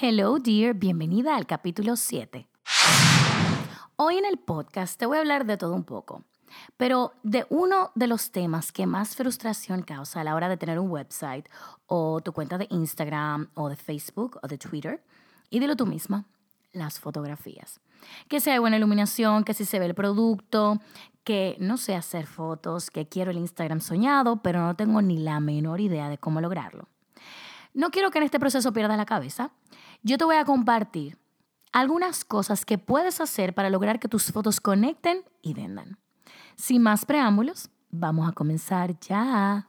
Hello dear, bienvenida al capítulo 7. Hoy en el podcast te voy a hablar de todo un poco, pero de uno de los temas que más frustración causa a la hora de tener un website o tu cuenta de Instagram o de Facebook o de Twitter, y dilo tú misma, las fotografías. Que si hay buena iluminación, que si se ve el producto, que no sé hacer fotos, que quiero el Instagram soñado, pero no tengo ni la menor idea de cómo lograrlo. No quiero que en este proceso pierdas la cabeza. Yo te voy a compartir algunas cosas que puedes hacer para lograr que tus fotos conecten y vendan. Sin más preámbulos, vamos a comenzar ya.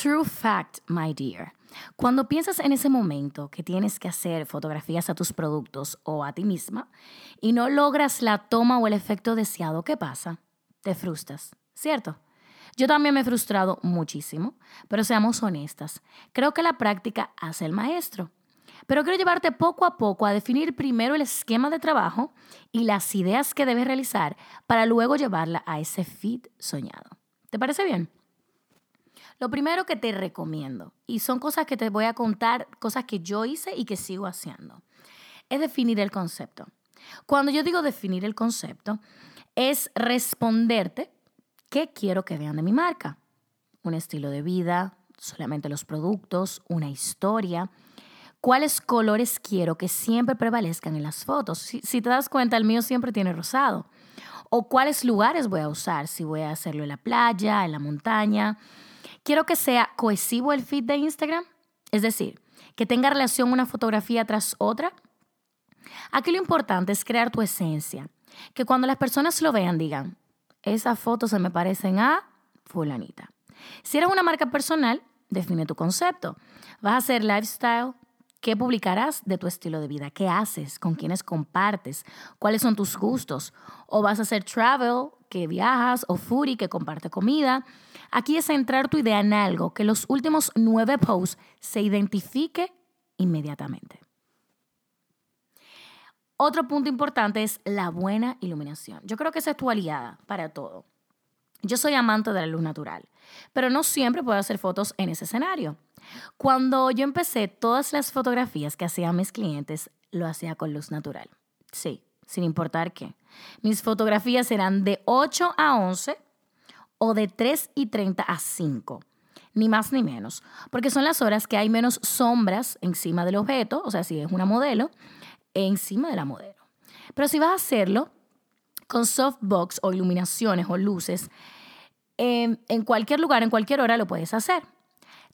True fact, my dear. Cuando piensas en ese momento que tienes que hacer fotografías a tus productos o a ti misma y no logras la toma o el efecto deseado, ¿qué pasa? Te frustras, ¿cierto? Yo también me he frustrado muchísimo, pero seamos honestas. Creo que la práctica hace el maestro. Pero quiero llevarte poco a poco a definir primero el esquema de trabajo y las ideas que debes realizar para luego llevarla a ese feed soñado. ¿Te parece bien? Lo primero que te recomiendo, y son cosas que te voy a contar, cosas que yo hice y que sigo haciendo, es definir el concepto. Cuando yo digo definir el concepto, es responderte qué quiero que vean de mi marca. Un estilo de vida, solamente los productos, una historia, cuáles colores quiero que siempre prevalezcan en las fotos. Si, te das cuenta, el mío siempre tiene rosado. O cuáles lugares voy a usar, si voy a hacerlo en la playa, en la montaña, Quiero que sea cohesivo el feed de Instagram, es decir, que tenga relación una fotografía tras otra. Aquí lo importante es crear tu esencia, que cuando las personas lo vean digan, esas fotos se me parecen a fulanita. Si eres una marca personal, define tu concepto. ¿Vas a hacer lifestyle? ¿Qué publicarás de tu estilo de vida? ¿Qué haces? ¿Con quiénes compartes? ¿Cuáles son tus gustos? ¿O vas a hacer travel, que viajas? ¿O foodie, que comparte comida? Aquí es centrar tu idea en algo que los últimos nueve posts se identifique inmediatamente. Otro punto importante es la buena iluminación. Yo creo que esa es tu aliada para todo. Yo soy amante de la luz natural, pero no siempre puedo hacer fotos en ese escenario. Cuando yo empecé, todas las fotografías que hacían mis clientes lo hacía con luz natural. Sí, sin importar qué. Mis fotografías eran de 8 a 11 o de 3 y 30 a 5, ni más ni menos, porque son las horas que hay menos sombras encima del objeto, o sea, si es una modelo, encima de la modelo. Pero si vas a hacerlo con softbox o iluminaciones o luces, em, en cualquier lugar, en cualquier hora lo puedes hacer.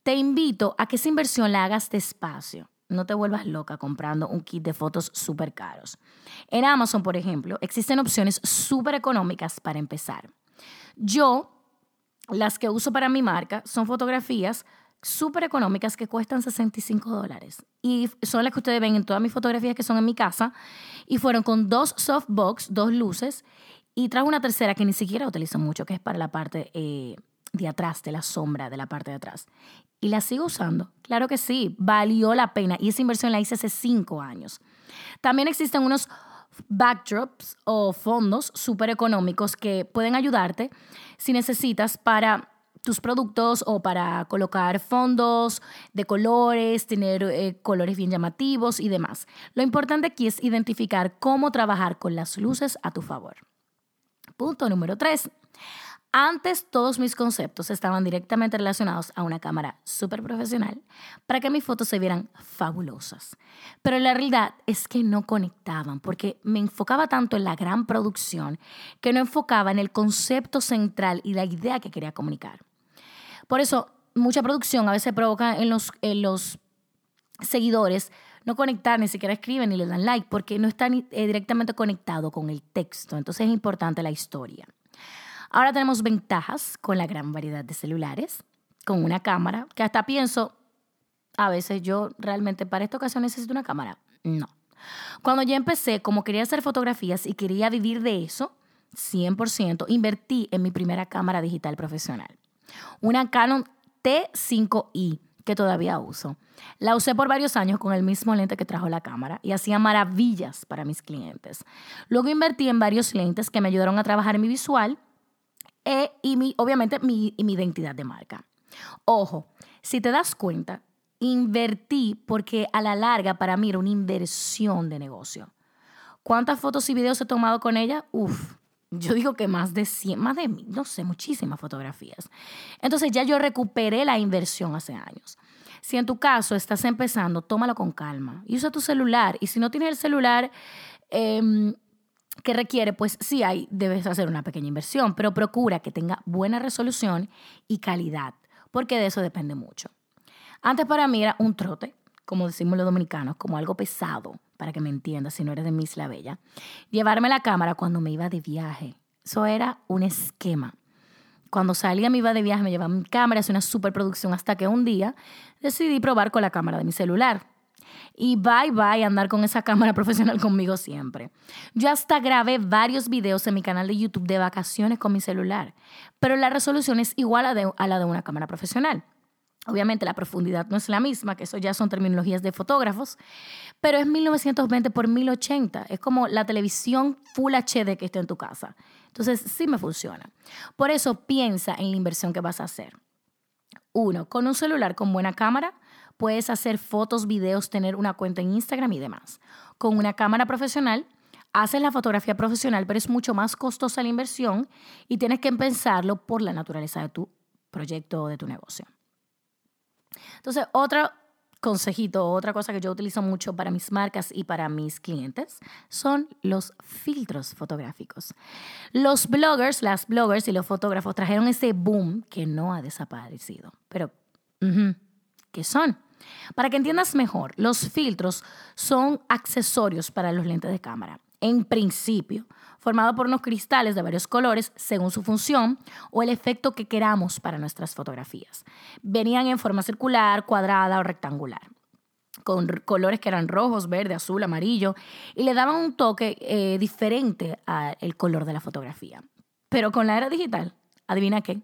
Te invito a que esa inversión la hagas despacio. No te vuelvas loca comprando un kit de fotos súper caros. En Amazon, por ejemplo, existen opciones súper económicas para empezar. Yo las que uso para mi marca son fotografías súper económicas que cuestan 65 dólares. Y son las que ustedes ven en todas mis fotografías que son en mi casa. Y fueron con dos softbox, dos luces. Y trajo una tercera que ni siquiera utilizo mucho, que es para la parte eh, de atrás, de la sombra de la parte de atrás. Y la sigo usando. Claro que sí, valió la pena. Y esa inversión la hice hace cinco años. También existen unos backdrops o fondos súper económicos que pueden ayudarte si necesitas para tus productos o para colocar fondos de colores, tener eh, colores bien llamativos y demás. Lo importante aquí es identificar cómo trabajar con las luces a tu favor. Punto número tres. Antes todos mis conceptos estaban directamente relacionados a una cámara súper profesional para que mis fotos se vieran fabulosas. Pero la realidad es que no conectaban porque me enfocaba tanto en la gran producción que no enfocaba en el concepto central y la idea que quería comunicar. Por eso, mucha producción a veces provoca en los, en los seguidores no conectar, ni siquiera escriben ni le dan like porque no están eh, directamente conectado con el texto. Entonces es importante la historia. Ahora tenemos ventajas con la gran variedad de celulares, con una cámara, que hasta pienso, a veces yo realmente para esta ocasión necesito una cámara. No. Cuando yo empecé, como quería hacer fotografías y quería vivir de eso, 100%, invertí en mi primera cámara digital profesional. Una Canon T5i que todavía uso. La usé por varios años con el mismo lente que trajo la cámara y hacía maravillas para mis clientes. Luego invertí en varios lentes que me ayudaron a trabajar mi visual e, y mi, obviamente mi, y mi identidad de marca. Ojo, si te das cuenta, invertí porque a la larga para mí era una inversión de negocio. ¿Cuántas fotos y videos he tomado con ella? Uf, yo digo que más de 100, más de, no sé, muchísimas fotografías. Entonces ya yo recuperé la inversión hace años. Si en tu caso estás empezando, tómalo con calma y usa tu celular. Y si no tienes el celular em, que requiere, pues sí hay, debes hacer una pequeña inversión, pero procura que tenga buena resolución y calidad, porque de eso depende mucho. Antes para mí era un trote, como decimos los dominicanos, como algo pesado para que me entiendas si no eres de mi Isla Bella, llevarme la cámara cuando me iba de viaje. Eso era un esquema. Cuando salía me iba de viaje, me llevaba mi cámara, hacía una superproducción hasta que un día decidí probar con la cámara de mi celular. Y bye bye andar con esa cámara profesional conmigo siempre. Yo hasta grabé varios videos en mi canal de YouTube de vacaciones con mi celular, pero la resolución es igual a, a la de una cámara profesional. Obviamente la profundidad no es la misma, que eso ya son terminologías de fotógrafos, pero es 1920 por 1080. Es como la televisión Full HD que está en tu casa. Entonces sí me funciona. Por eso piensa en la inversión que vas a hacer. Uno, con un celular con buena cámara puedes hacer fotos, videos, tener una cuenta en Instagram y demás. Con una cámara profesional haces la fotografía profesional, pero es mucho más costosa la inversión y tienes que pensarlo por la naturaleza de tu proyecto o de tu negocio. Entonces, otro consejito, otra cosa que yo utilizo mucho para mis marcas y para mis clientes son los filtros fotográficos. Los bloggers, las bloggers y los fotógrafos trajeron ese boom que no ha desaparecido. Pero, ¿qué son? Para que entiendas mejor, los filtros son accesorios para los lentes de cámara. En principio, formado por unos cristales de varios colores según su función o el efecto que queramos para nuestras fotografías. Venían en forma circular, cuadrada o rectangular con colores que eran rojos, verde, azul, amarillo, y le daban un toque eh, diferente al color de la fotografía. Pero con la era digital, adivina qué,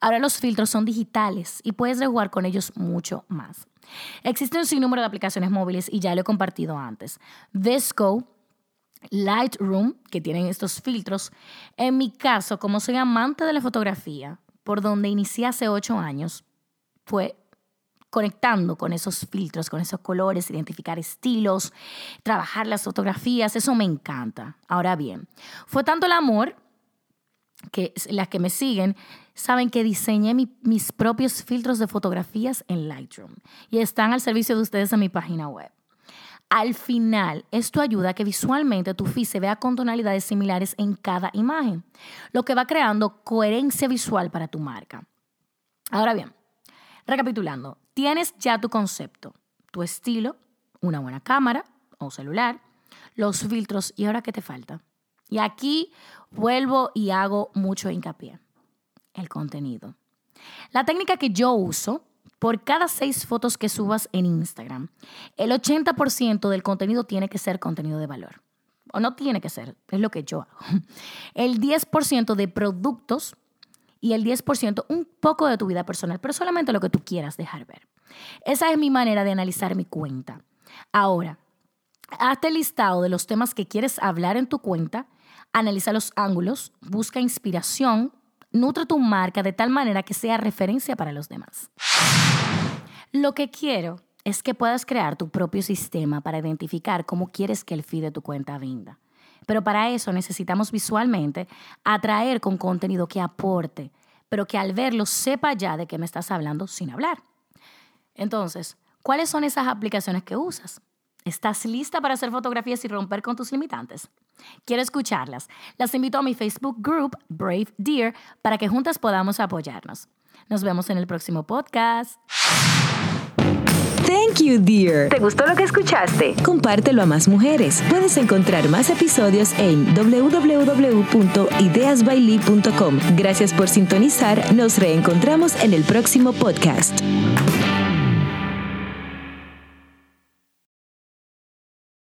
ahora los filtros son digitales y puedes jugar con ellos mucho más. Existen un sinnúmero de aplicaciones móviles y ya lo he compartido antes. Visco Lightroom, que tienen estos filtros. En mi caso, como soy amante de la fotografía, por donde inicié hace ocho años, fue conectando con esos filtros, con esos colores, identificar estilos, trabajar las fotografías, eso me encanta. Ahora bien, fue tanto el amor que las que me siguen saben que diseñé mis propios filtros de fotografías en Lightroom y están al servicio de ustedes en mi página web. Al final, esto ayuda a que visualmente tu feed se vea con tonalidades similares en cada imagen, lo que va creando coherencia visual para tu marca. Ahora bien, recapitulando, tienes ya tu concepto, tu estilo, una buena cámara o celular, los filtros y ahora qué te falta. Y aquí vuelvo y hago mucho hincapié, el contenido. La técnica que yo uso por cada seis fotos que subas en Instagram, el 80% del contenido tiene que ser contenido de valor. O no tiene que ser, es lo que yo hago. El 10% de productos y el 10% un poco de tu vida personal, pero solamente lo que tú quieras dejar ver. Esa es mi manera de analizar mi cuenta. Ahora, hazte listado de los temas que quieres hablar en tu cuenta, analiza los ángulos, busca inspiración, nutre tu marca de tal manera que sea referencia para los demás. Lo que quiero es que puedas crear tu propio sistema para identificar cómo quieres que el feed de tu cuenta venda. Pero para eso necesitamos visualmente atraer con contenido que aporte, pero que al verlo sepa ya de qué me estás hablando sin hablar. Entonces, ¿cuáles son esas aplicaciones que usas? ¿Estás lista para hacer fotografías y romper con tus limitantes? Quiero escucharlas. Las invito a mi Facebook group Brave Dear para que juntas podamos apoyarnos. Nos vemos en el próximo podcast. Thank you, dear. ¿Te gustó lo que escuchaste? Compártelo a más mujeres. Puedes encontrar más episodios en www.ideasbailey.com. Gracias por sintonizar. Nos reencontramos en el próximo podcast.